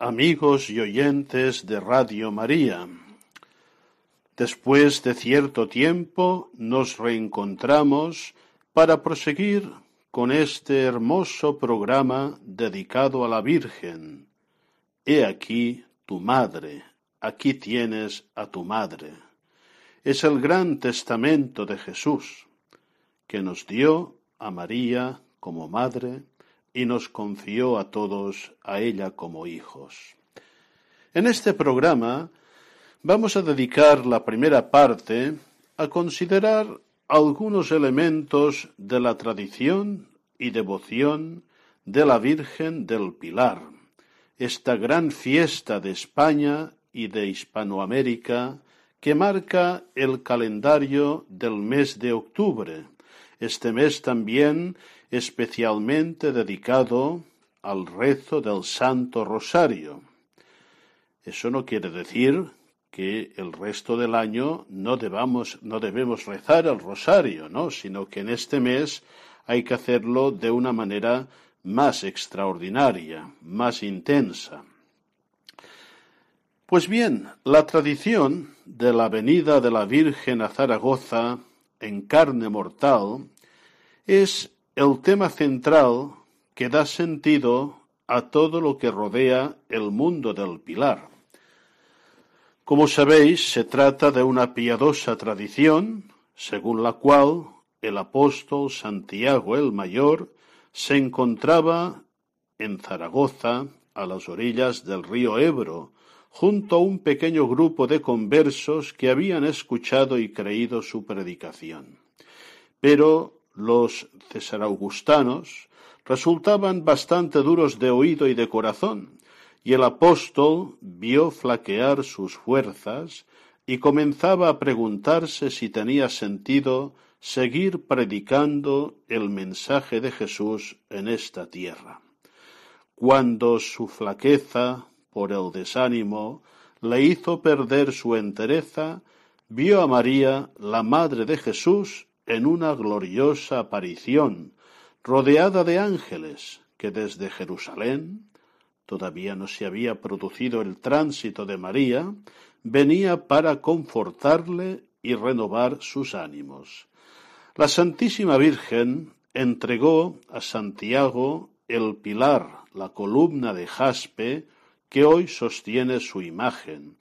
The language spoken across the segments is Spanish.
amigos y oyentes de Radio María, después de cierto tiempo nos reencontramos para proseguir con este hermoso programa dedicado a la Virgen. He aquí tu madre, aquí tienes a tu madre. Es el gran testamento de Jesús, que nos dio a María como madre y nos confió a todos a ella como hijos. En este programa vamos a dedicar la primera parte a considerar algunos elementos de la tradición y devoción de la Virgen del Pilar, esta gran fiesta de España y de Hispanoamérica que marca el calendario del mes de octubre, este mes también especialmente dedicado al rezo del Santo Rosario. Eso no quiere decir que el resto del año no debamos, no debemos rezar el rosario, ¿no? sino que en este mes hay que hacerlo de una manera más extraordinaria, más intensa. Pues bien, la tradición de la venida de la Virgen a Zaragoza en carne mortal es el tema central que da sentido a todo lo que rodea el mundo del Pilar. Como sabéis, se trata de una piadosa tradición según la cual el apóstol Santiago el Mayor se encontraba en Zaragoza, a las orillas del río Ebro, junto a un pequeño grupo de conversos que habían escuchado y creído su predicación. Pero los cesaraugustanos resultaban bastante duros de oído y de corazón, y el apóstol vio flaquear sus fuerzas y comenzaba a preguntarse si tenía sentido seguir predicando el mensaje de Jesús en esta tierra. Cuando su flaqueza por el desánimo le hizo perder su entereza, vio a María, la Madre de Jesús, en una gloriosa aparición, rodeada de ángeles, que desde Jerusalén, todavía no se había producido el tránsito de María, venía para confortarle y renovar sus ánimos. La Santísima Virgen entregó a Santiago el pilar, la columna de jaspe, que hoy sostiene su imagen,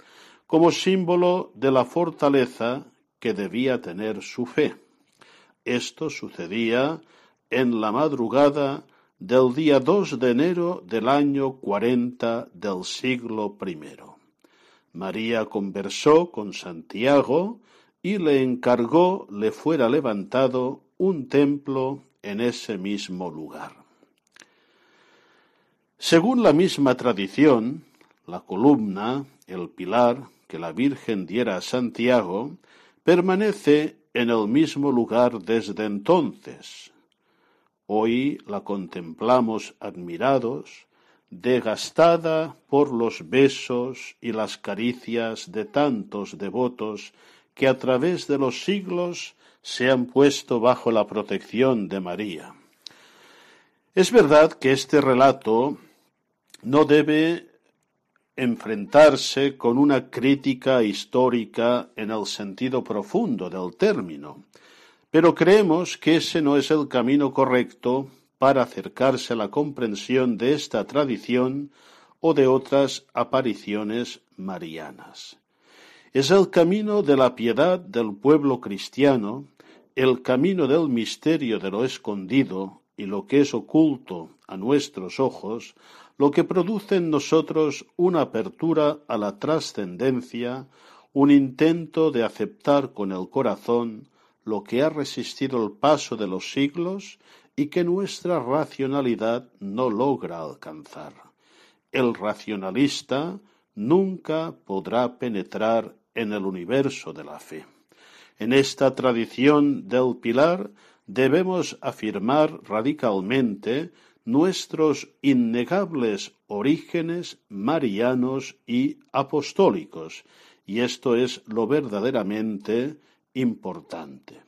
como símbolo de la fortaleza que debía tener su fe. Esto sucedía en la madrugada del día 2 de enero del año 40 del siglo I. María conversó con Santiago y le encargó le fuera levantado un templo en ese mismo lugar. Según la misma tradición, la columna, el pilar que la Virgen diera a Santiago, permanece en el mismo lugar desde entonces. Hoy la contemplamos admirados, desgastada por los besos y las caricias de tantos devotos que a través de los siglos se han puesto bajo la protección de María. Es verdad que este relato no debe enfrentarse con una crítica histórica en el sentido profundo del término, pero creemos que ese no es el camino correcto para acercarse a la comprensión de esta tradición o de otras apariciones marianas. Es el camino de la piedad del pueblo cristiano, el camino del misterio de lo escondido y lo que es oculto a nuestros ojos, lo que produce en nosotros una apertura a la trascendencia, un intento de aceptar con el corazón lo que ha resistido el paso de los siglos y que nuestra racionalidad no logra alcanzar. El racionalista nunca podrá penetrar en el universo de la fe. En esta tradición del pilar debemos afirmar radicalmente nuestros innegables orígenes marianos y apostólicos, y esto es lo verdaderamente importante.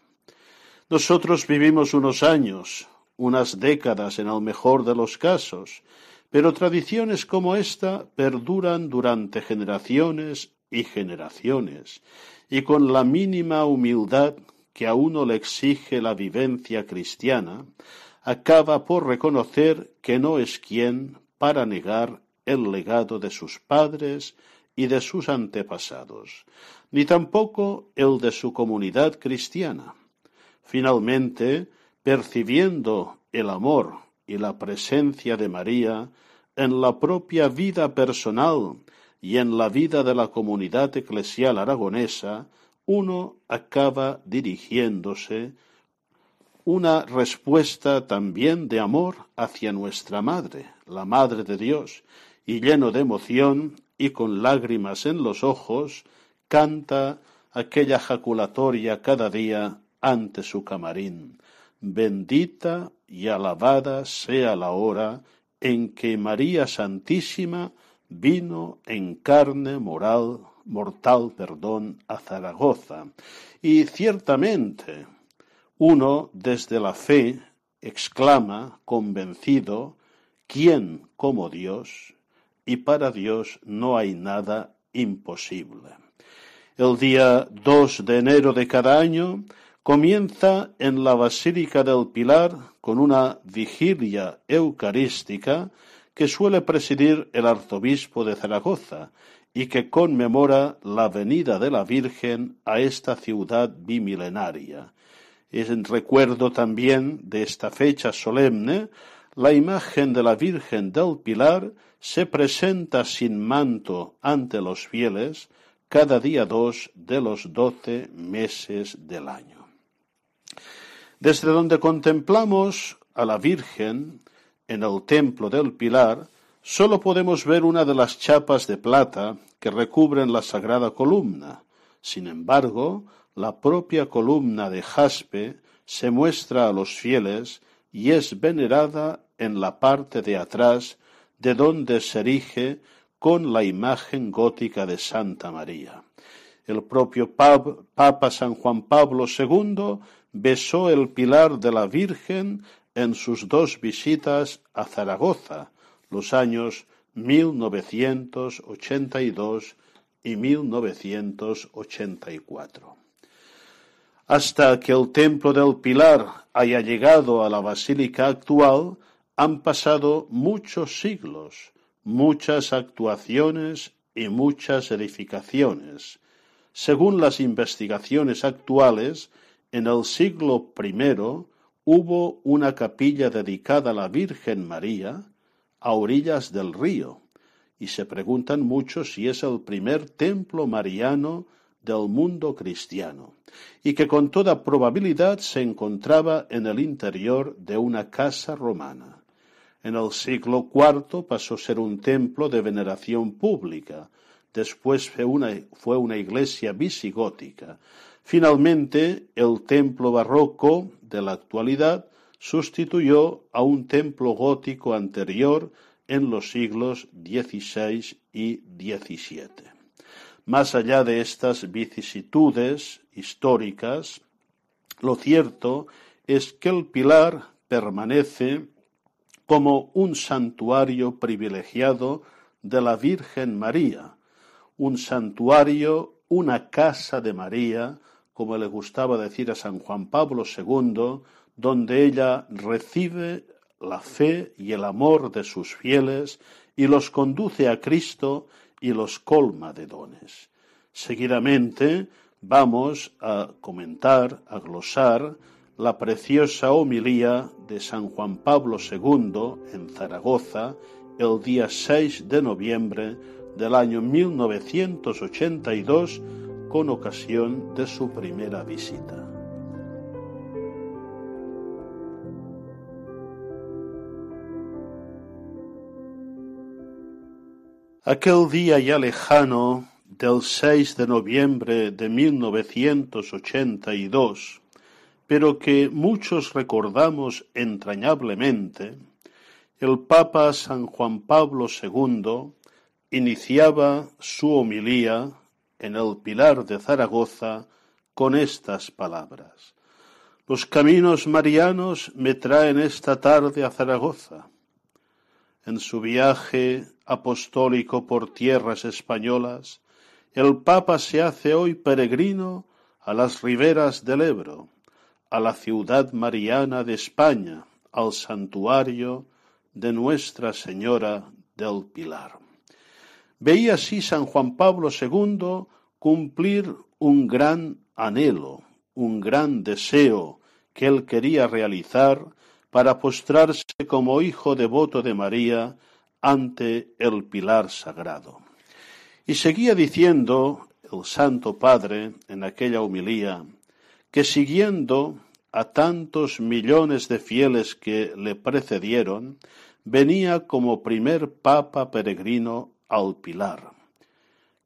Nosotros vivimos unos años, unas décadas en el mejor de los casos, pero tradiciones como esta perduran durante generaciones y generaciones, y con la mínima humildad que a uno le exige la vivencia cristiana, acaba por reconocer que no es quien para negar el legado de sus padres y de sus antepasados, ni tampoco el de su comunidad cristiana. Finalmente, percibiendo el amor y la presencia de María en la propia vida personal y en la vida de la comunidad eclesial aragonesa, uno acaba dirigiéndose una respuesta también de amor hacia nuestra Madre, la Madre de Dios, y lleno de emoción y con lágrimas en los ojos, canta aquella jaculatoria cada día ante su camarín. Bendita y alabada sea la hora en que María Santísima vino en carne moral, mortal, perdón, a Zaragoza. Y ciertamente, uno desde la fe exclama, convencido, ¿quién como Dios? Y para Dios no hay nada imposible. El día 2 de enero de cada año comienza en la Basílica del Pilar con una vigilia eucarística que suele presidir el arzobispo de Zaragoza y que conmemora la venida de la Virgen a esta ciudad bimilenaria. En recuerdo también de esta fecha solemne, la imagen de la Virgen del Pilar se presenta sin manto ante los fieles cada día dos de los doce meses del año. Desde donde contemplamos a la Virgen en el templo del Pilar, sólo podemos ver una de las chapas de plata que recubren la sagrada columna. Sin embargo, la propia columna de jaspe se muestra a los fieles y es venerada en la parte de atrás de donde se erige con la imagen gótica de Santa María. El propio Papa San Juan Pablo II besó el pilar de la Virgen en sus dos visitas a Zaragoza, los años 1982 y 1984. Hasta que el templo del Pilar haya llegado a la basílica actual, han pasado muchos siglos, muchas actuaciones y muchas edificaciones. Según las investigaciones actuales, en el siglo I hubo una capilla dedicada a la Virgen María a orillas del río, y se preguntan mucho si es el primer templo mariano del mundo cristiano, y que con toda probabilidad se encontraba en el interior de una casa romana. En el siglo IV pasó a ser un templo de veneración pública, después fue una, fue una iglesia visigótica, Finalmente, el templo barroco de la actualidad sustituyó a un templo gótico anterior en los siglos XVI y XVII. Más allá de estas vicisitudes históricas, lo cierto es que el pilar permanece como un santuario privilegiado de la Virgen María, un santuario, una casa de María, como le gustaba decir a San Juan Pablo II, donde ella recibe la fe y el amor de sus fieles y los conduce a Cristo y los colma de dones. Seguidamente vamos a comentar, a glosar la preciosa homilía de San Juan Pablo II en Zaragoza el día 6 de noviembre del año 1982 con ocasión de su primera visita. Aquel día ya lejano del 6 de noviembre de 1982, pero que muchos recordamos entrañablemente, el Papa San Juan Pablo II iniciaba su homilía en el Pilar de Zaragoza con estas palabras. Los caminos marianos me traen esta tarde a Zaragoza. En su viaje apostólico por tierras españolas, el Papa se hace hoy peregrino a las riberas del Ebro, a la ciudad mariana de España, al santuario de Nuestra Señora del Pilar. Veía así San Juan Pablo II cumplir un gran anhelo, un gran deseo que él quería realizar para postrarse como hijo devoto de María ante el pilar sagrado. Y seguía diciendo el Santo Padre en aquella humilía que siguiendo a tantos millones de fieles que le precedieron, venía como primer papa peregrino al Pilar,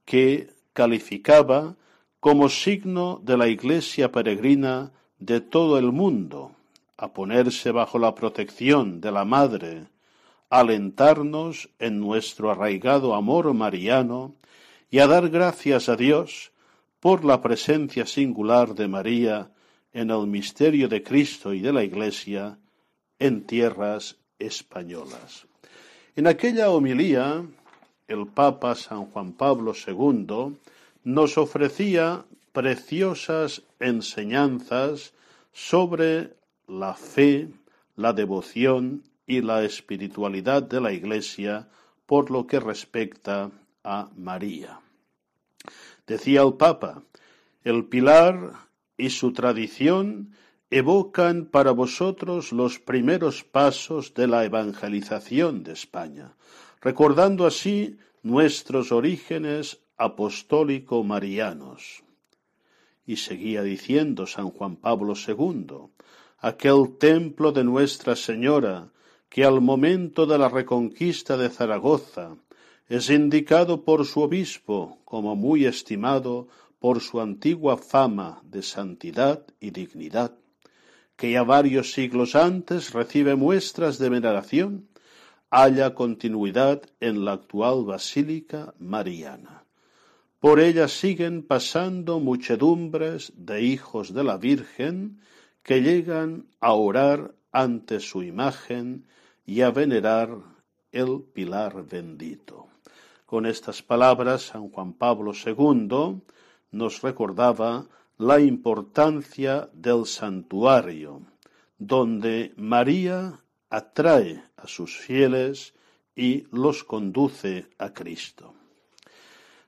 que calificaba como signo de la Iglesia peregrina de todo el mundo, a ponerse bajo la protección de la Madre, alentarnos en nuestro arraigado amor mariano y a dar gracias a Dios por la presencia singular de María en el misterio de Cristo y de la Iglesia en tierras españolas. En aquella homilía, el Papa San Juan Pablo II nos ofrecía preciosas enseñanzas sobre la fe, la devoción y la espiritualidad de la Iglesia por lo que respecta a María. Decía el Papa, el pilar y su tradición evocan para vosotros los primeros pasos de la evangelización de España, recordando así nuestros orígenes apostólico-marianos. Y seguía diciendo San Juan Pablo II, aquel templo de Nuestra Señora, que al momento de la reconquista de Zaragoza es indicado por su obispo como muy estimado por su antigua fama de santidad y dignidad, que ya varios siglos antes recibe muestras de veneración, haya continuidad en la actual Basílica Mariana. Por ella siguen pasando muchedumbres de hijos de la Virgen que llegan a orar ante su imagen y a venerar el pilar bendito. Con estas palabras, San Juan Pablo II nos recordaba la importancia del santuario, donde María atrae a sus fieles y los conduce a Cristo.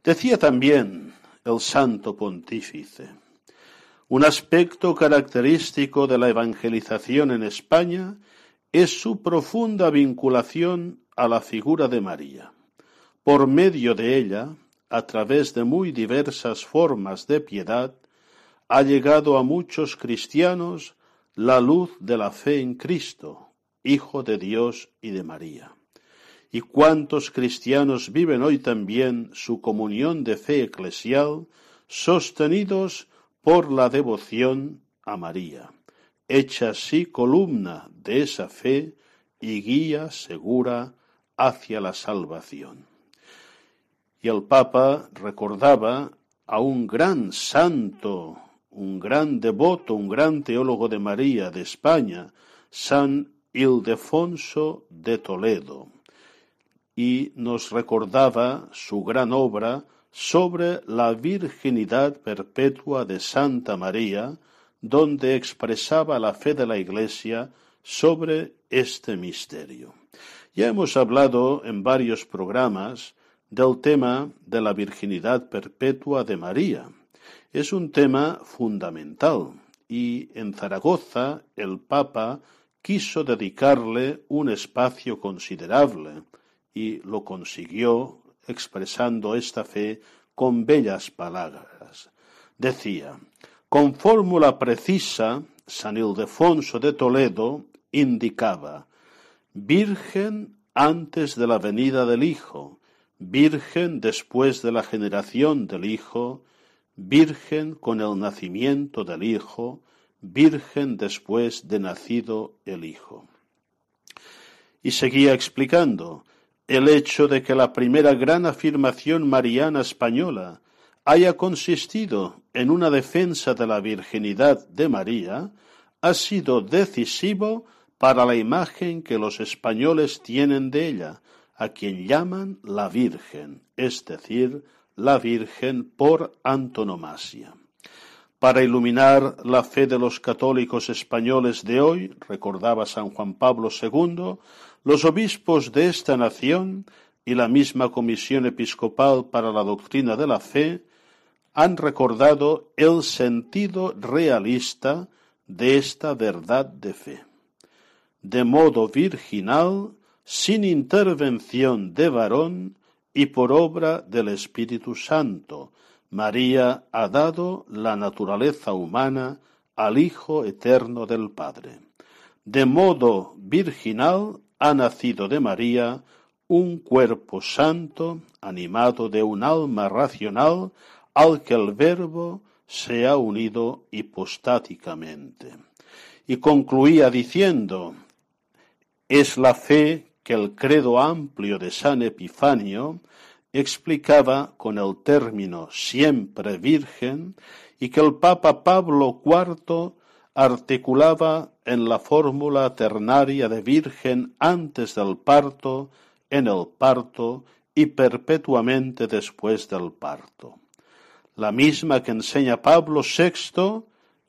Decía también el santo pontífice, un aspecto característico de la evangelización en España es su profunda vinculación a la figura de María. Por medio de ella, a través de muy diversas formas de piedad, ha llegado a muchos cristianos la luz de la fe en Cristo, Hijo de Dios y de María. ¿Y cuántos cristianos viven hoy también su comunión de fe eclesial sostenidos por la devoción a María, hecha así columna de esa fe y guía segura hacia la salvación? Y el Papa recordaba a un gran santo, un gran devoto, un gran teólogo de María de España, San Ildefonso de Toledo, y nos recordaba su gran obra sobre la virginidad perpetua de Santa María, donde expresaba la fe de la Iglesia sobre este misterio. Ya hemos hablado en varios programas del tema de la virginidad perpetua de María. Es un tema fundamental y en Zaragoza el Papa quiso dedicarle un espacio considerable y lo consiguió expresando esta fe con bellas palabras. Decía, con fórmula precisa, San Ildefonso de Toledo indicaba, Virgen antes de la venida del Hijo, Virgen después de la generación del Hijo, Virgen con el nacimiento del Hijo, Virgen después de nacido el Hijo. Y seguía explicando el hecho de que la primera gran afirmación mariana española haya consistido en una defensa de la virginidad de María, ha sido decisivo para la imagen que los españoles tienen de ella, a quien llaman la Virgen, es decir, la Virgen por antonomasia. Para iluminar la fe de los católicos españoles de hoy, recordaba San Juan Pablo II, los obispos de esta nación y la misma Comisión Episcopal para la Doctrina de la Fe han recordado el sentido realista de esta verdad de fe. De modo virginal, sin intervención de varón y por obra del Espíritu Santo, María ha dado la naturaleza humana al Hijo eterno del Padre. De modo virginal ha nacido de María un cuerpo santo, animado de un alma racional, al que el Verbo se ha unido hipostáticamente. Y concluía diciendo, es la fe que el credo amplio de San Epifanio explicaba con el término siempre virgen y que el Papa Pablo IV articulaba en la fórmula ternaria de virgen antes del parto, en el parto y perpetuamente después del parto. La misma que enseña Pablo VI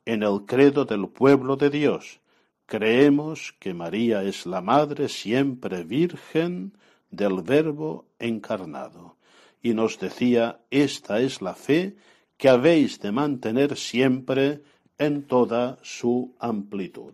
en el credo del pueblo de Dios. Creemos que María es la Madre siempre Virgen del Verbo encarnado. Y nos decía, esta es la fe que habéis de mantener siempre en toda su amplitud.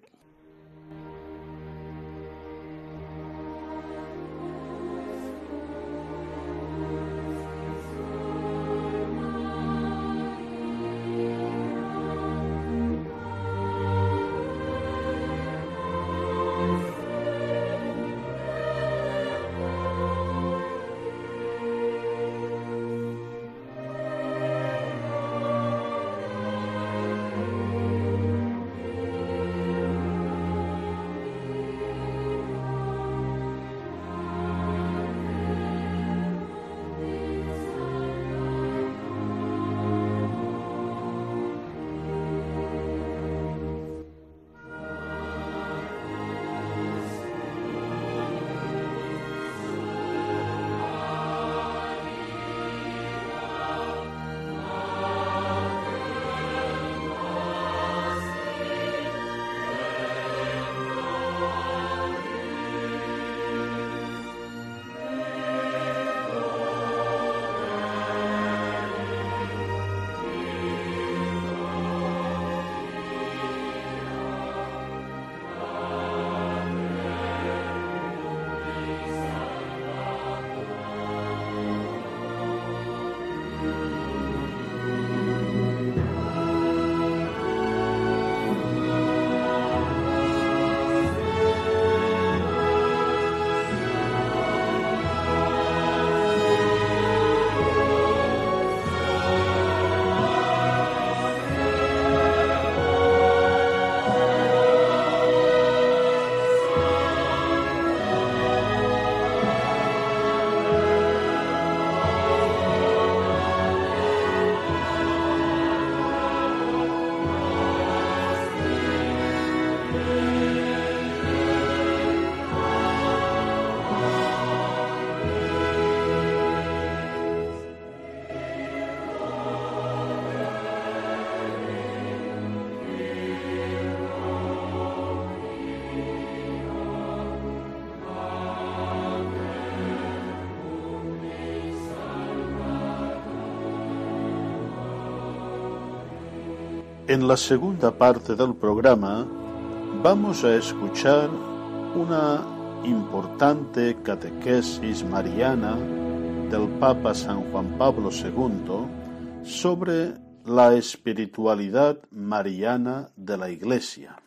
En la segunda parte del programa vamos a escuchar una importante catequesis mariana del Papa San Juan Pablo II sobre la espiritualidad mariana de la Iglesia.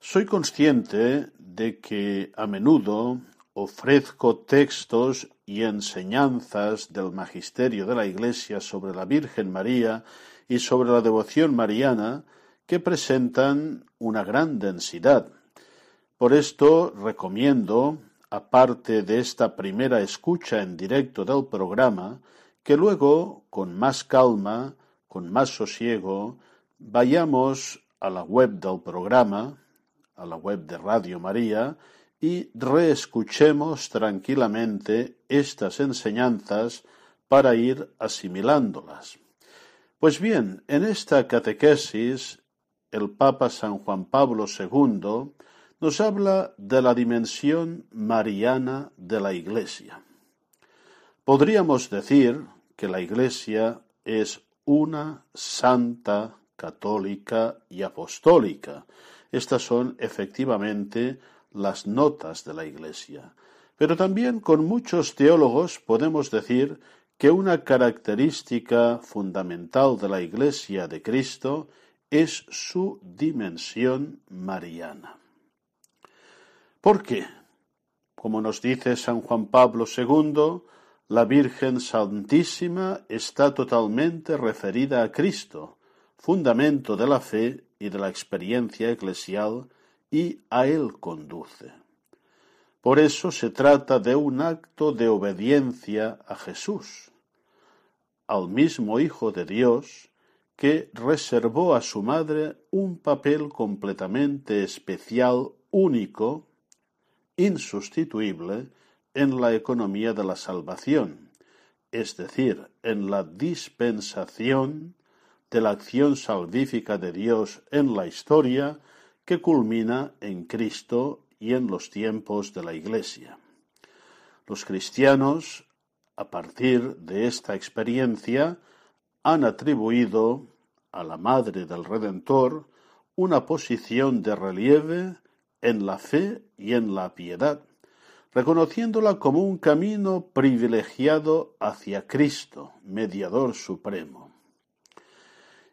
Soy consciente de que a menudo ofrezco textos y enseñanzas del magisterio de la Iglesia sobre la Virgen María y sobre la devoción mariana que presentan una gran densidad. Por esto recomiendo, aparte de esta primera escucha en directo del programa, que luego, con más calma, con más sosiego, vayamos a la web del programa, a la web de Radio María, y reescuchemos tranquilamente estas enseñanzas para ir asimilándolas. Pues bien, en esta catequesis el Papa San Juan Pablo II nos habla de la dimensión mariana de la Iglesia. Podríamos decir que la Iglesia es una santa, católica y apostólica. Estas son efectivamente las notas de la Iglesia. Pero también con muchos teólogos podemos decir que una característica fundamental de la Iglesia de Cristo es su dimensión mariana. ¿Por qué? Como nos dice San Juan Pablo II, la Virgen Santísima está totalmente referida a Cristo, fundamento de la fe y de la experiencia eclesial, y a Él conduce. Por eso se trata de un acto de obediencia a Jesús, al mismo Hijo de Dios, que reservó a su madre un papel completamente especial, único, insustituible en la economía de la salvación, es decir, en la dispensación de la acción salvífica de Dios en la historia que culmina en Cristo y en los tiempos de la Iglesia. Los cristianos, a partir de esta experiencia, han atribuido a la Madre del Redentor una posición de relieve en la fe y en la piedad, reconociéndola como un camino privilegiado hacia Cristo, mediador supremo.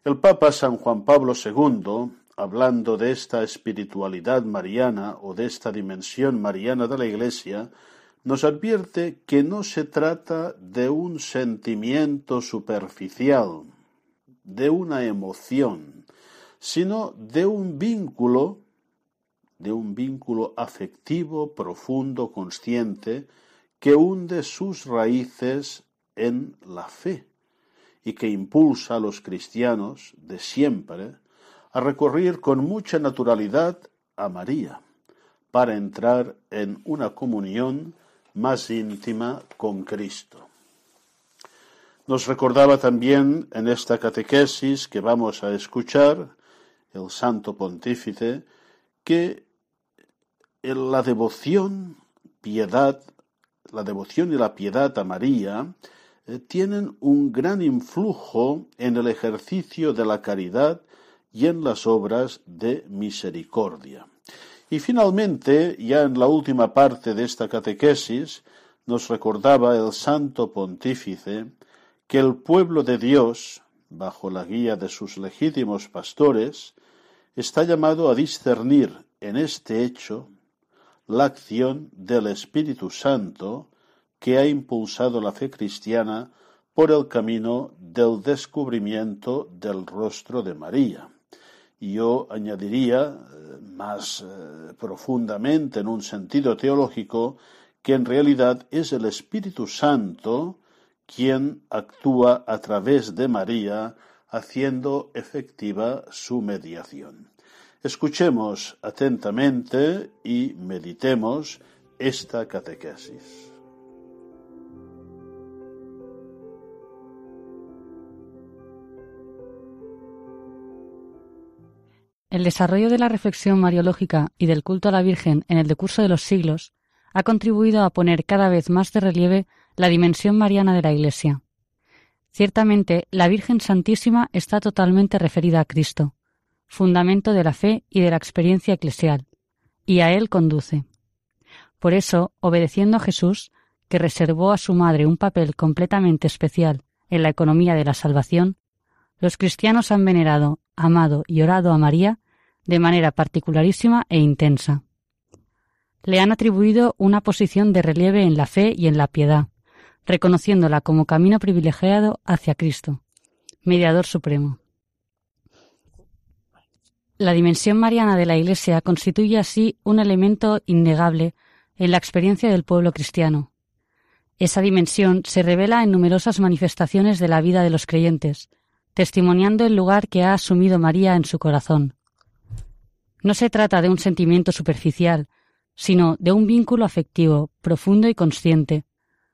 El Papa San Juan Pablo II hablando de esta espiritualidad mariana o de esta dimensión mariana de la Iglesia, nos advierte que no se trata de un sentimiento superficial, de una emoción, sino de un vínculo, de un vínculo afectivo, profundo, consciente, que hunde sus raíces en la fe y que impulsa a los cristianos de siempre a recurrir con mucha naturalidad a María para entrar en una comunión más íntima con Cristo. Nos recordaba también en esta catequesis que vamos a escuchar el Santo Pontífice que la devoción, piedad, la devoción y la piedad a María eh, tienen un gran influjo en el ejercicio de la caridad y en las obras de misericordia. Y finalmente, ya en la última parte de esta catequesis, nos recordaba el santo pontífice que el pueblo de Dios, bajo la guía de sus legítimos pastores, está llamado a discernir en este hecho la acción del Espíritu Santo que ha impulsado la fe cristiana por el camino del descubrimiento del rostro de María. Yo añadiría eh, más eh, profundamente en un sentido teológico que en realidad es el Espíritu Santo quien actúa a través de María haciendo efectiva su mediación. Escuchemos atentamente y meditemos esta catequesis. El desarrollo de la reflexión mariológica y del culto a la Virgen en el decurso de los siglos ha contribuido a poner cada vez más de relieve la dimensión mariana de la Iglesia. Ciertamente, la Virgen Santísima está totalmente referida a Cristo, fundamento de la fe y de la experiencia eclesial, y a Él conduce. Por eso, obedeciendo a Jesús, que reservó a su madre un papel completamente especial en la economía de la salvación, los cristianos han venerado, amado y orado a María de manera particularísima e intensa. Le han atribuido una posición de relieve en la fe y en la piedad, reconociéndola como camino privilegiado hacia Cristo, mediador supremo. La dimensión mariana de la Iglesia constituye así un elemento innegable en la experiencia del pueblo cristiano. Esa dimensión se revela en numerosas manifestaciones de la vida de los creyentes, testimoniando el lugar que ha asumido María en su corazón. No se trata de un sentimiento superficial, sino de un vínculo afectivo, profundo y consciente,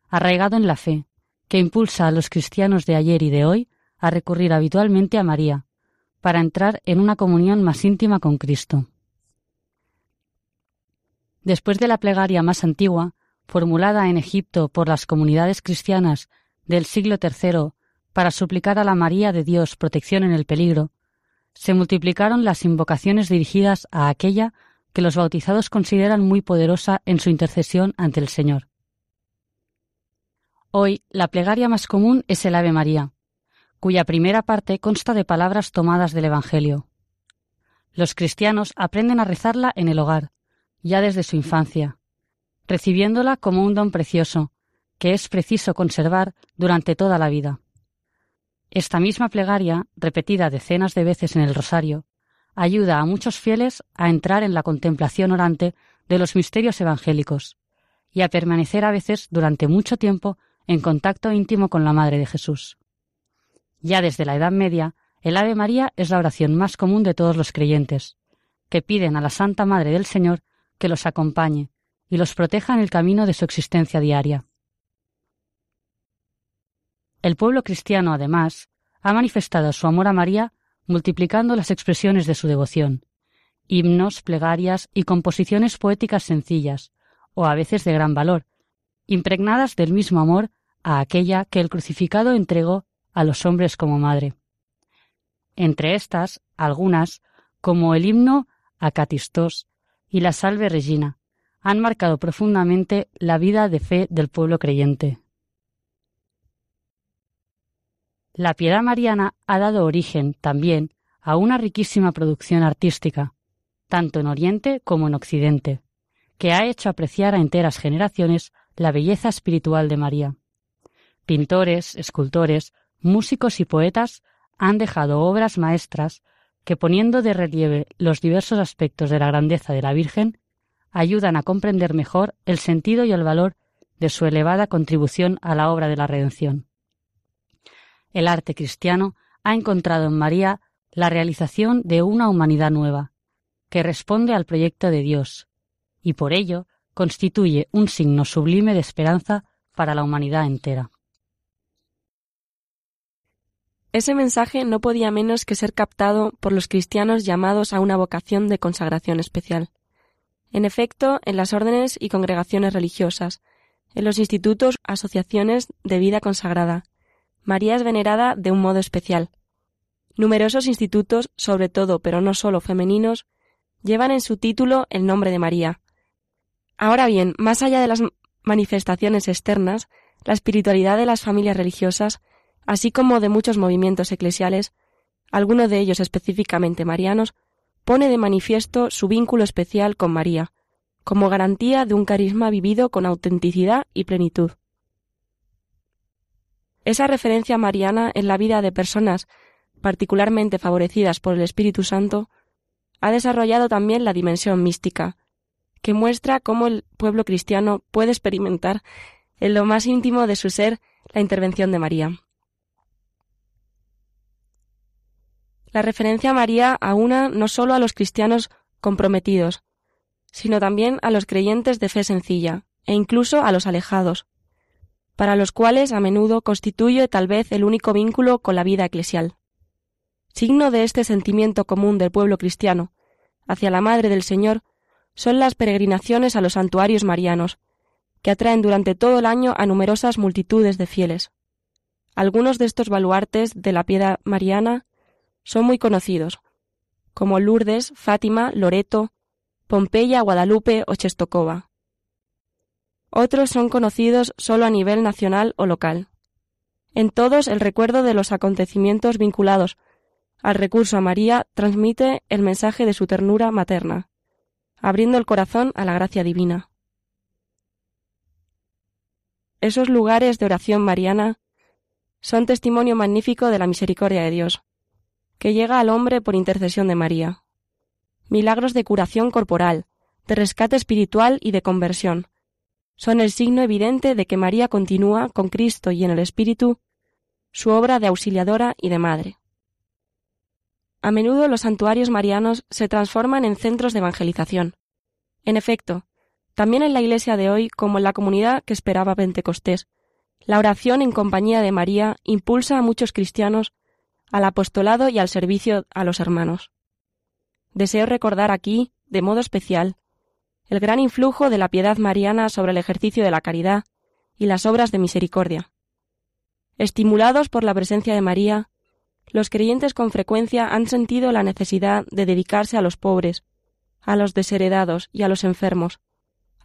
arraigado en la fe, que impulsa a los cristianos de ayer y de hoy a recurrir habitualmente a María, para entrar en una comunión más íntima con Cristo. Después de la plegaria más antigua, formulada en Egipto por las comunidades cristianas del siglo III para suplicar a la María de Dios protección en el peligro, se multiplicaron las invocaciones dirigidas a aquella que los bautizados consideran muy poderosa en su intercesión ante el Señor. Hoy, la plegaria más común es el Ave María, cuya primera parte consta de palabras tomadas del Evangelio. Los cristianos aprenden a rezarla en el hogar, ya desde su infancia, recibiéndola como un don precioso, que es preciso conservar durante toda la vida. Esta misma plegaria, repetida decenas de veces en el rosario, ayuda a muchos fieles a entrar en la contemplación orante de los misterios evangélicos y a permanecer a veces durante mucho tiempo en contacto íntimo con la Madre de Jesús. Ya desde la Edad Media, el Ave María es la oración más común de todos los creyentes, que piden a la Santa Madre del Señor que los acompañe y los proteja en el camino de su existencia diaria. El pueblo cristiano, además, ha manifestado su amor a María multiplicando las expresiones de su devoción, himnos, plegarias y composiciones poéticas sencillas, o a veces de gran valor, impregnadas del mismo amor a aquella que el crucificado entregó a los hombres como madre. Entre estas, algunas, como el himno a Catistos y la Salve Regina, han marcado profundamente la vida de fe del pueblo creyente. La piedad mariana ha dado origen también a una riquísima producción artística, tanto en Oriente como en Occidente, que ha hecho apreciar a enteras generaciones la belleza espiritual de María. Pintores, escultores, músicos y poetas han dejado obras maestras que, poniendo de relieve los diversos aspectos de la grandeza de la Virgen, ayudan a comprender mejor el sentido y el valor de su elevada contribución a la obra de la redención el arte cristiano ha encontrado en María la realización de una humanidad nueva, que responde al proyecto de Dios, y por ello constituye un signo sublime de esperanza para la humanidad entera. Ese mensaje no podía menos que ser captado por los cristianos llamados a una vocación de consagración especial. En efecto, en las órdenes y congregaciones religiosas, en los institutos, asociaciones de vida consagrada, María es venerada de un modo especial. Numerosos institutos, sobre todo, pero no solo femeninos, llevan en su título el nombre de María. Ahora bien, más allá de las manifestaciones externas, la espiritualidad de las familias religiosas, así como de muchos movimientos eclesiales, algunos de ellos específicamente marianos, pone de manifiesto su vínculo especial con María, como garantía de un carisma vivido con autenticidad y plenitud. Esa referencia mariana en la vida de personas particularmente favorecidas por el Espíritu Santo ha desarrollado también la dimensión mística, que muestra cómo el pueblo cristiano puede experimentar en lo más íntimo de su ser la intervención de María. La referencia a María aúna no solo a los cristianos comprometidos, sino también a los creyentes de fe sencilla, e incluso a los alejados, para los cuales a menudo constituye tal vez el único vínculo con la vida eclesial. Signo de este sentimiento común del pueblo cristiano hacia la Madre del Señor son las peregrinaciones a los santuarios marianos, que atraen durante todo el año a numerosas multitudes de fieles. Algunos de estos baluartes de la piedad mariana son muy conocidos, como Lourdes, Fátima, Loreto, Pompeya, Guadalupe o Chestokova. Otros son conocidos solo a nivel nacional o local. En todos el recuerdo de los acontecimientos vinculados al recurso a María transmite el mensaje de su ternura materna, abriendo el corazón a la gracia divina. Esos lugares de oración mariana son testimonio magnífico de la misericordia de Dios, que llega al hombre por intercesión de María. Milagros de curación corporal, de rescate espiritual y de conversión, son el signo evidente de que María continúa con Cristo y en el Espíritu su obra de auxiliadora y de madre. A menudo los santuarios marianos se transforman en centros de evangelización. En efecto, también en la Iglesia de hoy, como en la comunidad que esperaba Pentecostés, la oración en compañía de María impulsa a muchos cristianos al apostolado y al servicio a los hermanos. Deseo recordar aquí, de modo especial, el gran influjo de la piedad mariana sobre el ejercicio de la caridad y las obras de misericordia. Estimulados por la presencia de María, los creyentes con frecuencia han sentido la necesidad de dedicarse a los pobres, a los desheredados y a los enfermos,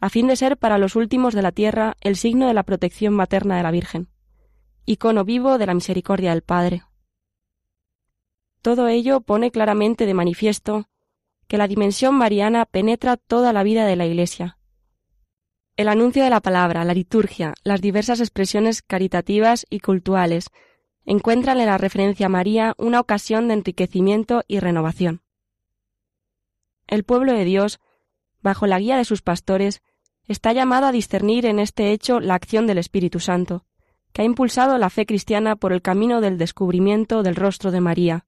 a fin de ser para los últimos de la tierra el signo de la protección materna de la Virgen, icono vivo de la misericordia del Padre. Todo ello pone claramente de manifiesto que la dimensión mariana penetra toda la vida de la Iglesia. El anuncio de la palabra, la liturgia, las diversas expresiones caritativas y cultuales encuentran en la referencia a María una ocasión de enriquecimiento y renovación. El pueblo de Dios, bajo la guía de sus pastores, está llamado a discernir en este hecho la acción del Espíritu Santo, que ha impulsado la fe cristiana por el camino del descubrimiento del rostro de María,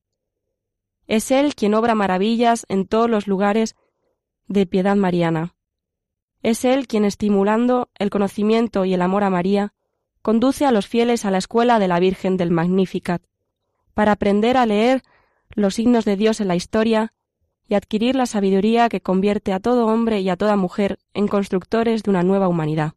es Él quien obra maravillas en todos los lugares de piedad mariana. Es Él quien, estimulando el conocimiento y el amor a María, conduce a los fieles a la escuela de la Virgen del Magnificat, para aprender a leer los signos de Dios en la historia y adquirir la sabiduría que convierte a todo hombre y a toda mujer en constructores de una nueva humanidad.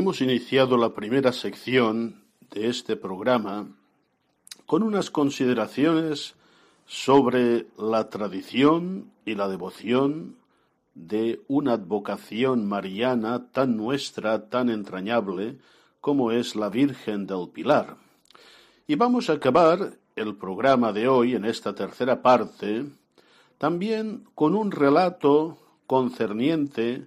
Hemos iniciado la primera sección de este programa con unas consideraciones sobre la tradición y la devoción de una advocación mariana tan nuestra, tan entrañable, como es la Virgen del Pilar. Y vamos a acabar el programa de hoy, en esta tercera parte, también con un relato concerniente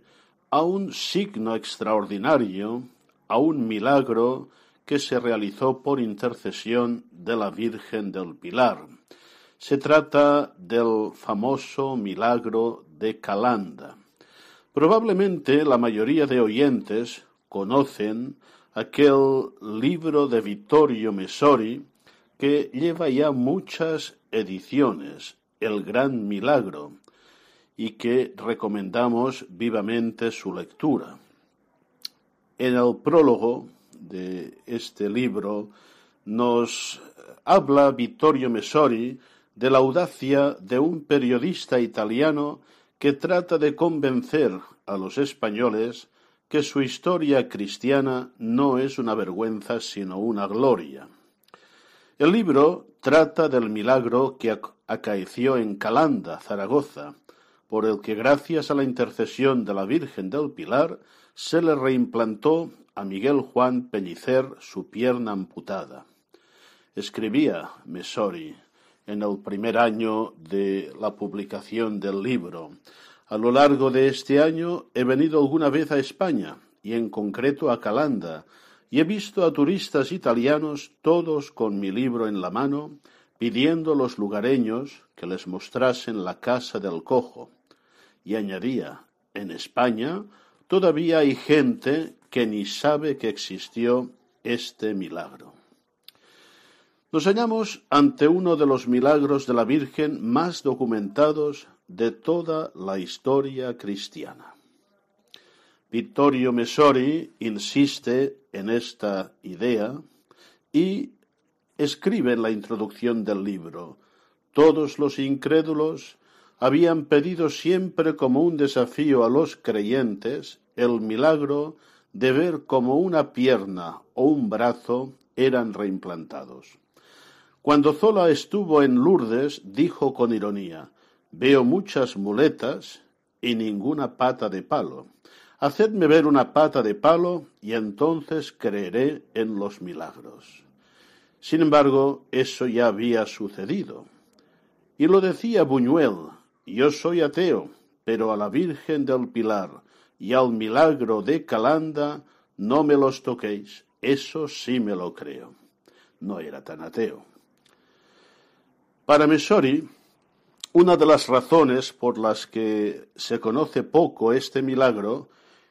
a un signo extraordinario, a un milagro que se realizó por intercesión de la Virgen del Pilar. Se trata del famoso milagro de Calanda. Probablemente la mayoría de oyentes conocen aquel libro de Vittorio Messori que lleva ya muchas ediciones, El Gran Milagro, y que recomendamos vivamente su lectura. En el prólogo de este libro nos habla Vittorio Messori de la audacia de un periodista italiano que trata de convencer a los españoles que su historia cristiana no es una vergüenza sino una gloria. El libro trata del milagro que acaeció en Calanda, Zaragoza, por el que gracias a la intercesión de la Virgen del Pilar se le reimplantó a Miguel Juan Pellicer su pierna amputada. Escribía Mesori en el primer año de la publicación del libro. A lo largo de este año he venido alguna vez a España, y en concreto a Calanda, y he visto a turistas italianos todos con mi libro en la mano, pidiendo a los lugareños que les mostrasen la casa del cojo. Y añadía, en España todavía hay gente que ni sabe que existió este milagro. Nos hallamos ante uno de los milagros de la Virgen más documentados de toda la historia cristiana. Vittorio Messori insiste en esta idea y escribe en la introducción del libro, todos los incrédulos habían pedido siempre como un desafío a los creyentes el milagro de ver cómo una pierna o un brazo eran reimplantados. Cuando Zola estuvo en Lourdes, dijo con ironía Veo muchas muletas y ninguna pata de palo. Hacedme ver una pata de palo y entonces creeré en los milagros. Sin embargo, eso ya había sucedido. Y lo decía Buñuel, yo soy ateo, pero a la Virgen del Pilar y al milagro de Calanda no me los toquéis, eso sí me lo creo. No era tan ateo. Para Mesori, una de las razones por las que se conoce poco este milagro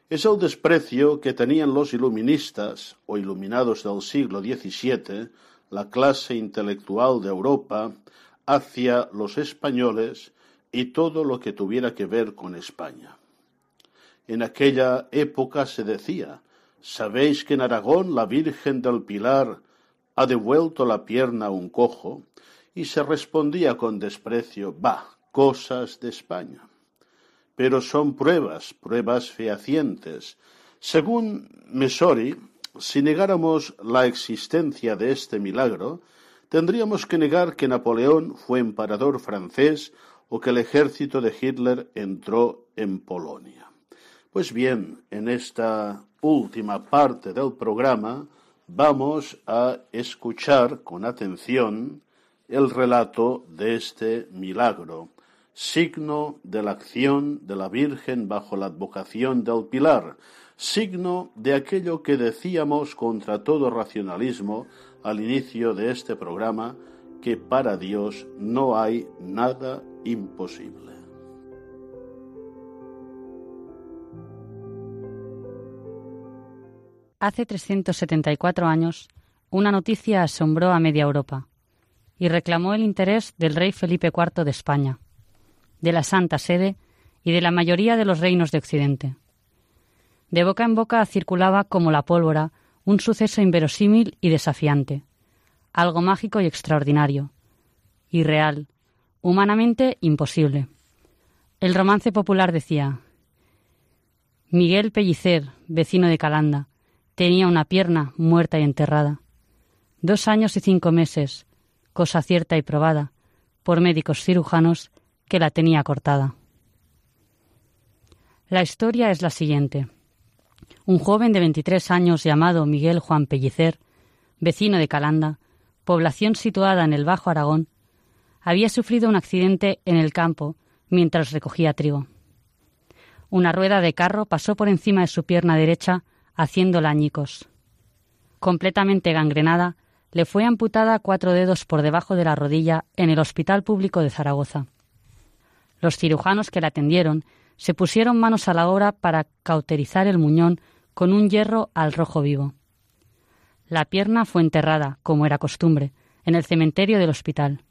es el desprecio que tenían los iluministas o iluminados del siglo XVII, la clase intelectual de Europa, hacia los españoles y todo lo que tuviera que ver con España. En aquella época se decía, ¿sabéis que en Aragón la Virgen del Pilar ha devuelto la pierna a un cojo? Y se respondía con desprecio, bah, cosas de España. Pero son pruebas, pruebas fehacientes. Según Mesori, si negáramos la existencia de este milagro, tendríamos que negar que Napoleón fue emperador francés o que el ejército de Hitler entró en Polonia. Pues bien, en esta última parte del programa vamos a escuchar con atención el relato de este milagro, signo de la acción de la Virgen bajo la advocación del Pilar, signo de aquello que decíamos contra todo racionalismo al inicio de este programa, que para Dios no hay nada imposible. Hace 374 años, una noticia asombró a media Europa y reclamó el interés del rey Felipe IV de España, de la Santa Sede y de la mayoría de los reinos de Occidente. De boca en boca circulaba como la pólvora un suceso inverosímil y desafiante, algo mágico y extraordinario, irreal, humanamente imposible. El romance popular decía Miguel Pellicer, vecino de Calanda, tenía una pierna muerta y enterrada. Dos años y cinco meses, cosa cierta y probada, por médicos cirujanos, que la tenía cortada. La historia es la siguiente. Un joven de 23 años llamado Miguel Juan Pellicer, vecino de Calanda, población situada en el Bajo Aragón, había sufrido un accidente en el campo mientras recogía trigo. Una rueda de carro pasó por encima de su pierna derecha, haciéndola añicos. Completamente gangrenada, le fue amputada cuatro dedos por debajo de la rodilla en el Hospital Público de Zaragoza. Los cirujanos que la atendieron se pusieron manos a la obra para cauterizar el muñón con un hierro al rojo vivo. La pierna fue enterrada, como era costumbre, en el cementerio del hospital.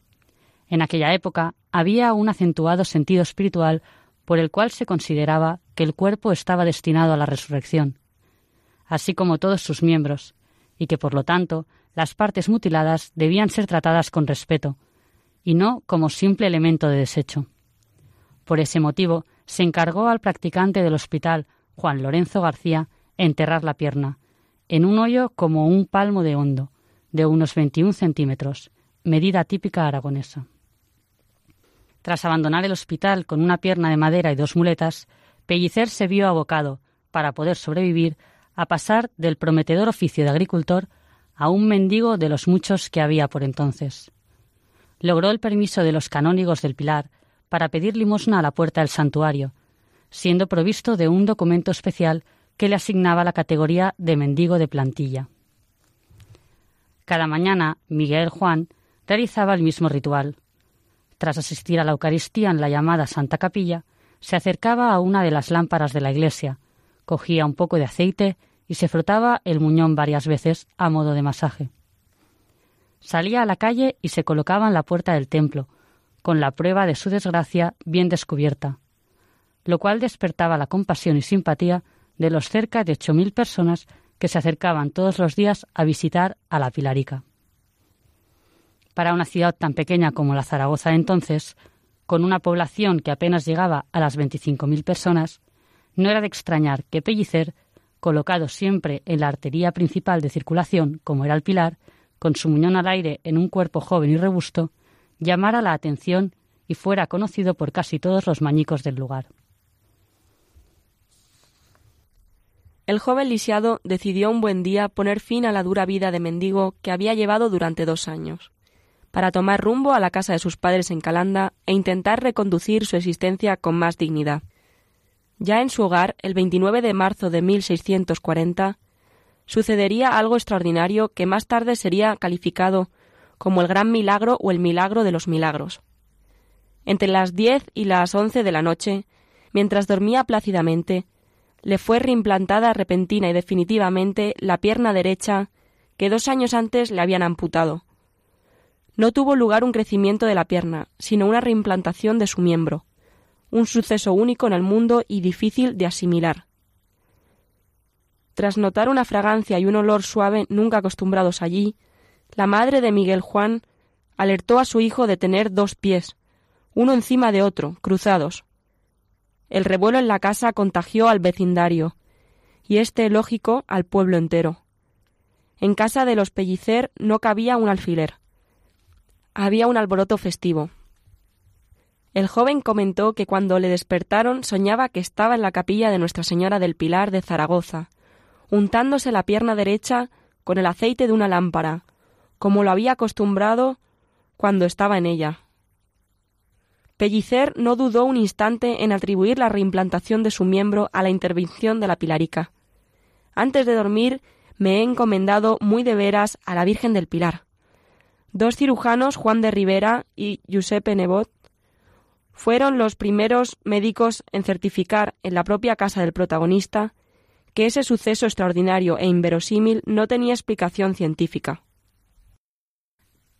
En aquella época había un acentuado sentido espiritual por el cual se consideraba que el cuerpo estaba destinado a la resurrección, así como todos sus miembros, y que por lo tanto las partes mutiladas debían ser tratadas con respeto, y no como simple elemento de desecho. Por ese motivo, se encargó al practicante del hospital, Juan Lorenzo García, enterrar la pierna, en un hoyo como un palmo de hondo, de unos 21 centímetros, medida típica aragonesa. Tras abandonar el hospital con una pierna de madera y dos muletas, Pellicer se vio abocado, para poder sobrevivir, a pasar del prometedor oficio de agricultor a un mendigo de los muchos que había por entonces. Logró el permiso de los canónigos del Pilar para pedir limosna a la puerta del santuario, siendo provisto de un documento especial que le asignaba la categoría de mendigo de plantilla. Cada mañana, Miguel Juan realizaba el mismo ritual. Tras asistir a la Eucaristía en la llamada Santa Capilla, se acercaba a una de las lámparas de la iglesia, cogía un poco de aceite y se frotaba el muñón varias veces a modo de masaje. Salía a la calle y se colocaba en la puerta del templo, con la prueba de su desgracia bien descubierta, lo cual despertaba la compasión y simpatía de los cerca de ocho mil personas que se acercaban todos los días a visitar a la Pilarica. Para una ciudad tan pequeña como la Zaragoza de entonces, con una población que apenas llegaba a las veinticinco mil personas, no era de extrañar que Pellicer, colocado siempre en la artería principal de circulación, como era el Pilar, con su muñón al aire en un cuerpo joven y robusto, llamara la atención y fuera conocido por casi todos los mañicos del lugar. El joven lisiado decidió un buen día poner fin a la dura vida de mendigo que había llevado durante dos años, para tomar rumbo a la casa de sus padres en Calanda e intentar reconducir su existencia con más dignidad. Ya en su hogar, el 29 de marzo de 1640, sucedería algo extraordinario que más tarde sería calificado como el gran milagro o el milagro de los milagros. Entre las diez y las once de la noche, mientras dormía plácidamente, le fue reimplantada repentina y definitivamente la pierna derecha que dos años antes le habían amputado. No tuvo lugar un crecimiento de la pierna, sino una reimplantación de su miembro, un suceso único en el mundo y difícil de asimilar. Tras notar una fragancia y un olor suave nunca acostumbrados allí, la madre de Miguel Juan alertó a su hijo de tener dos pies, uno encima de otro, cruzados. El revuelo en la casa contagió al vecindario, y este lógico al pueblo entero. En casa de los Pellicer no cabía un alfiler. Había un alboroto festivo. El joven comentó que cuando le despertaron soñaba que estaba en la capilla de Nuestra Señora del Pilar de Zaragoza, untándose la pierna derecha con el aceite de una lámpara, como lo había acostumbrado cuando estaba en ella. Pellicer no dudó un instante en atribuir la reimplantación de su miembro a la intervención de la Pilarica. Antes de dormir me he encomendado muy de veras a la Virgen del Pilar. Dos cirujanos, Juan de Rivera y Giuseppe Nebot, fueron los primeros médicos en certificar en la propia casa del protagonista que ese suceso extraordinario e inverosímil no tenía explicación científica.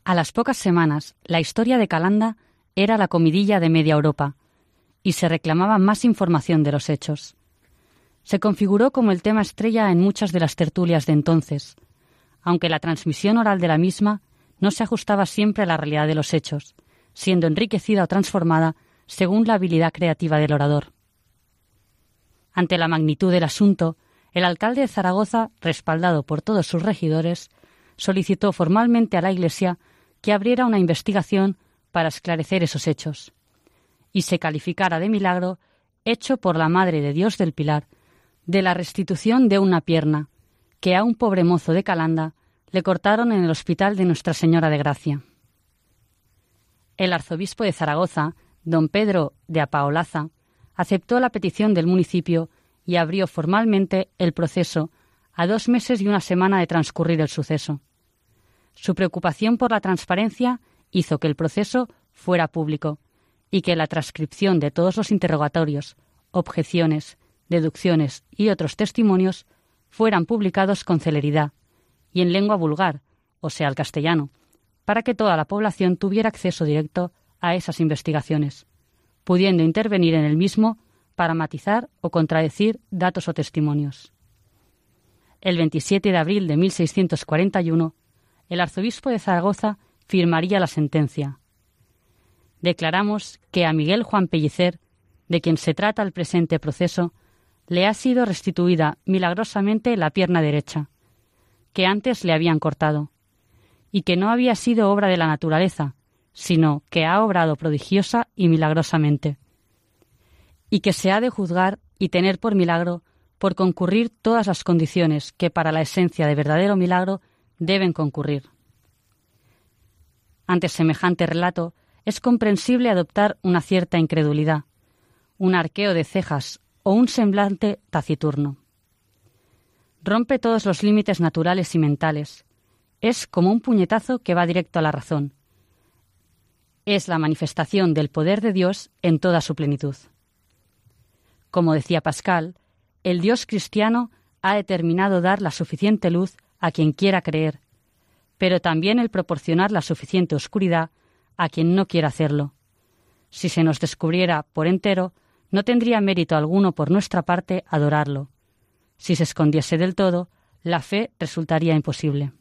A las pocas semanas, la historia de Calanda era la comidilla de media Europa, y se reclamaba más información de los hechos. Se configuró como el tema estrella en muchas de las tertulias de entonces, aunque la transmisión oral de la misma no se ajustaba siempre a la realidad de los hechos, siendo enriquecida o transformada según la habilidad creativa del orador. Ante la magnitud del asunto, el alcalde de Zaragoza, respaldado por todos sus regidores, solicitó formalmente a la Iglesia que abriera una investigación para esclarecer esos hechos, y se calificara de milagro hecho por la Madre de Dios del Pilar de la restitución de una pierna que a un pobre mozo de Calanda le cortaron en el hospital de Nuestra Señora de Gracia. El arzobispo de Zaragoza, don Pedro de Apaolaza, aceptó la petición del municipio y abrió formalmente el proceso a dos meses y una semana de transcurrir el suceso. Su preocupación por la transparencia hizo que el proceso fuera público y que la transcripción de todos los interrogatorios, objeciones, deducciones y otros testimonios fueran publicados con celeridad y en lengua vulgar, o sea, el castellano, para que toda la población tuviera acceso directo a esas investigaciones, pudiendo intervenir en el mismo para matizar o contradecir datos o testimonios. El 27 de abril de 1641, el arzobispo de Zaragoza firmaría la sentencia. Declaramos que a Miguel Juan Pellicer, de quien se trata el presente proceso, le ha sido restituida milagrosamente la pierna derecha, que antes le habían cortado, y que no había sido obra de la naturaleza, sino que ha obrado prodigiosa y milagrosamente, y que se ha de juzgar y tener por milagro por concurrir todas las condiciones que para la esencia de verdadero milagro deben concurrir. Ante semejante relato, es comprensible adoptar una cierta incredulidad, un arqueo de cejas o un semblante taciturno. Rompe todos los límites naturales y mentales. Es como un puñetazo que va directo a la razón. Es la manifestación del poder de Dios en toda su plenitud. Como decía Pascal, el Dios cristiano ha determinado dar la suficiente luz a quien quiera creer, pero también el proporcionar la suficiente oscuridad a quien no quiera hacerlo. Si se nos descubriera por entero, no tendría mérito alguno por nuestra parte adorarlo. Si se escondiese del todo, la fe resultaría imposible.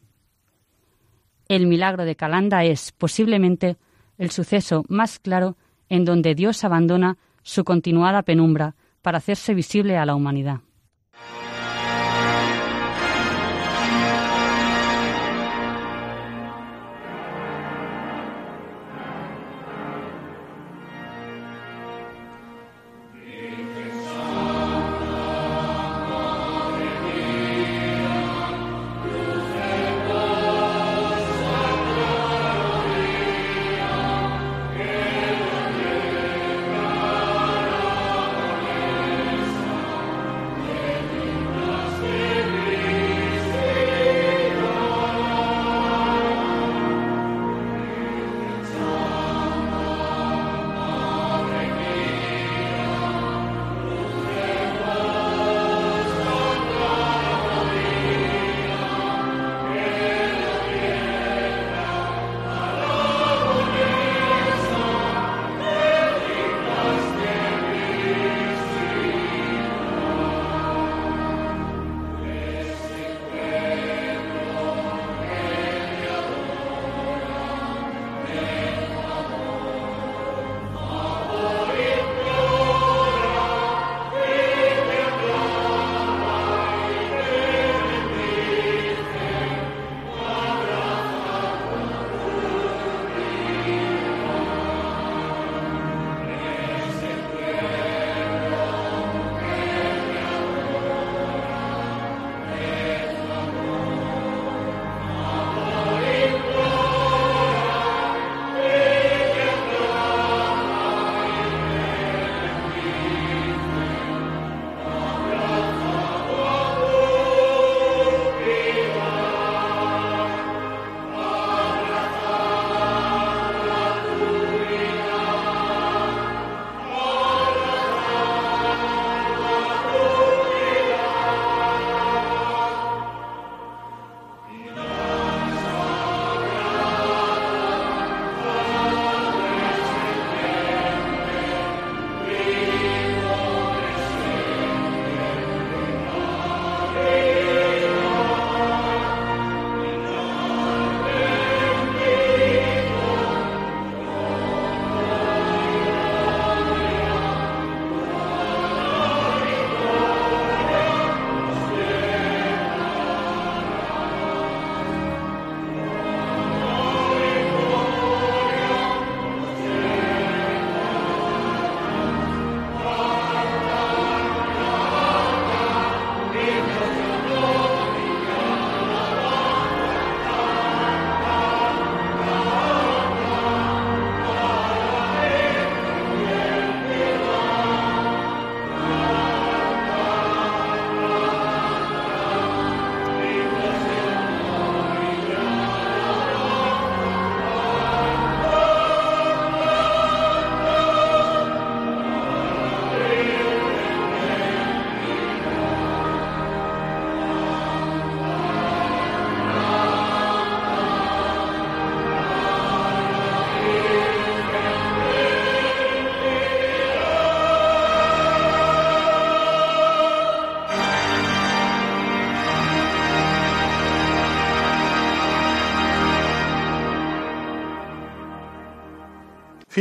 El milagro de Calanda es, posiblemente, el suceso más claro en donde Dios abandona su continuada penumbra para hacerse visible a la humanidad.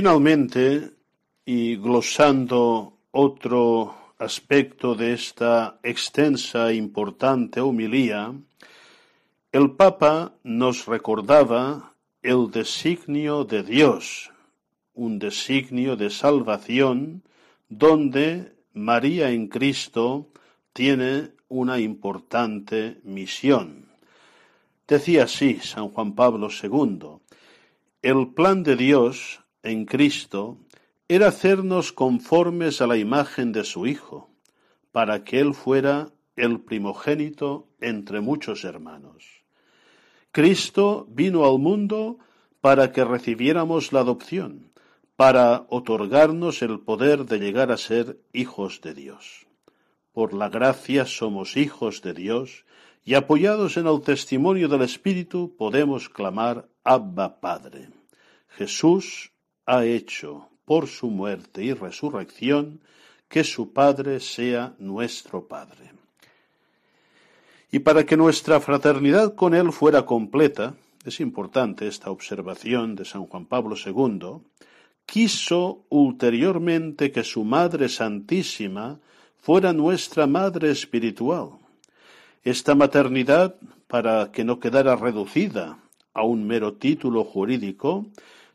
Finalmente, y glosando otro aspecto de esta extensa e importante homilía, el Papa nos recordaba el designio de Dios, un designio de salvación donde María en Cristo tiene una importante misión. Decía así San Juan Pablo II, el plan de Dios en Cristo era hacernos conformes a la imagen de su Hijo, para que Él fuera el primogénito entre muchos hermanos. Cristo vino al mundo para que recibiéramos la adopción, para otorgarnos el poder de llegar a ser hijos de Dios. Por la gracia somos hijos de Dios y apoyados en el testimonio del Espíritu podemos clamar Abba Padre. Jesús ha hecho por su muerte y resurrección que su Padre sea nuestro Padre. Y para que nuestra fraternidad con Él fuera completa, es importante esta observación de San Juan Pablo II, quiso ulteriormente que su Madre Santísima fuera nuestra Madre Espiritual. Esta maternidad, para que no quedara reducida a un mero título jurídico,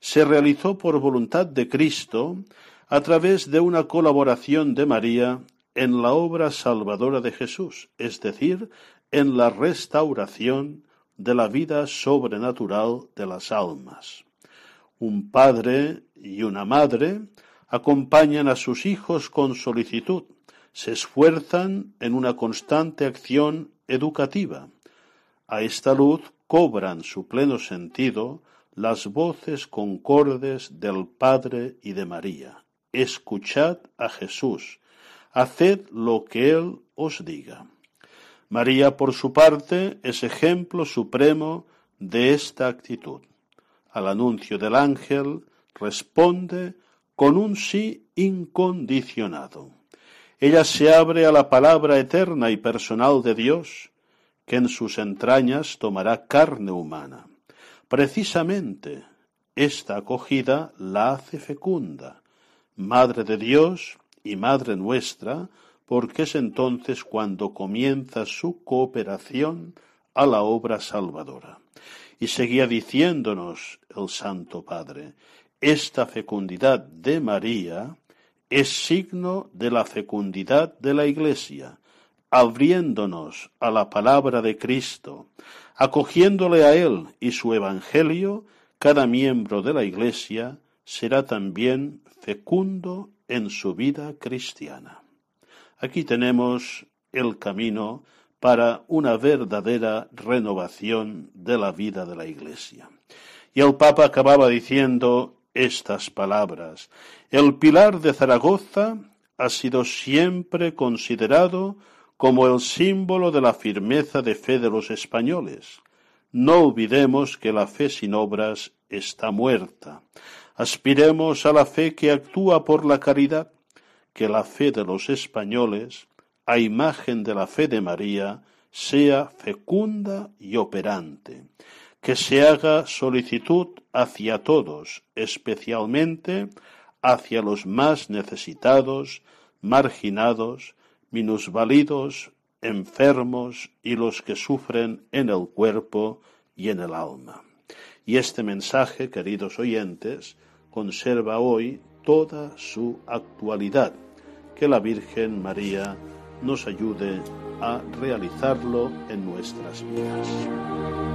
se realizó por voluntad de Cristo a través de una colaboración de María en la obra salvadora de Jesús, es decir, en la restauración de la vida sobrenatural de las almas. Un padre y una madre acompañan a sus hijos con solicitud, se esfuerzan en una constante acción educativa. A esta luz cobran su pleno sentido las voces concordes del Padre y de María. Escuchad a Jesús, haced lo que Él os diga. María, por su parte, es ejemplo supremo de esta actitud. Al anuncio del ángel responde con un sí incondicionado. Ella se abre a la palabra eterna y personal de Dios, que en sus entrañas tomará carne humana. Precisamente esta acogida la hace fecunda, Madre de Dios y Madre nuestra, porque es entonces cuando comienza su cooperación a la obra salvadora. Y seguía diciéndonos el Santo Padre, esta fecundidad de María es signo de la fecundidad de la Iglesia, abriéndonos a la palabra de Cristo, acogiéndole a Él y su Evangelio, cada miembro de la Iglesia será también fecundo en su vida cristiana. Aquí tenemos el camino para una verdadera renovación de la vida de la Iglesia. Y el Papa acababa diciendo estas palabras. El pilar de Zaragoza ha sido siempre considerado como el símbolo de la firmeza de fe de los españoles. No olvidemos que la fe sin obras está muerta. Aspiremos a la fe que actúa por la caridad, que la fe de los españoles, a imagen de la fe de María, sea fecunda y operante, que se haga solicitud hacia todos, especialmente hacia los más necesitados, marginados, minusvalidos, enfermos y los que sufren en el cuerpo y en el alma. Y este mensaje, queridos oyentes, conserva hoy toda su actualidad que la Virgen María nos ayude a realizarlo en nuestras vidas.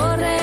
Palabra.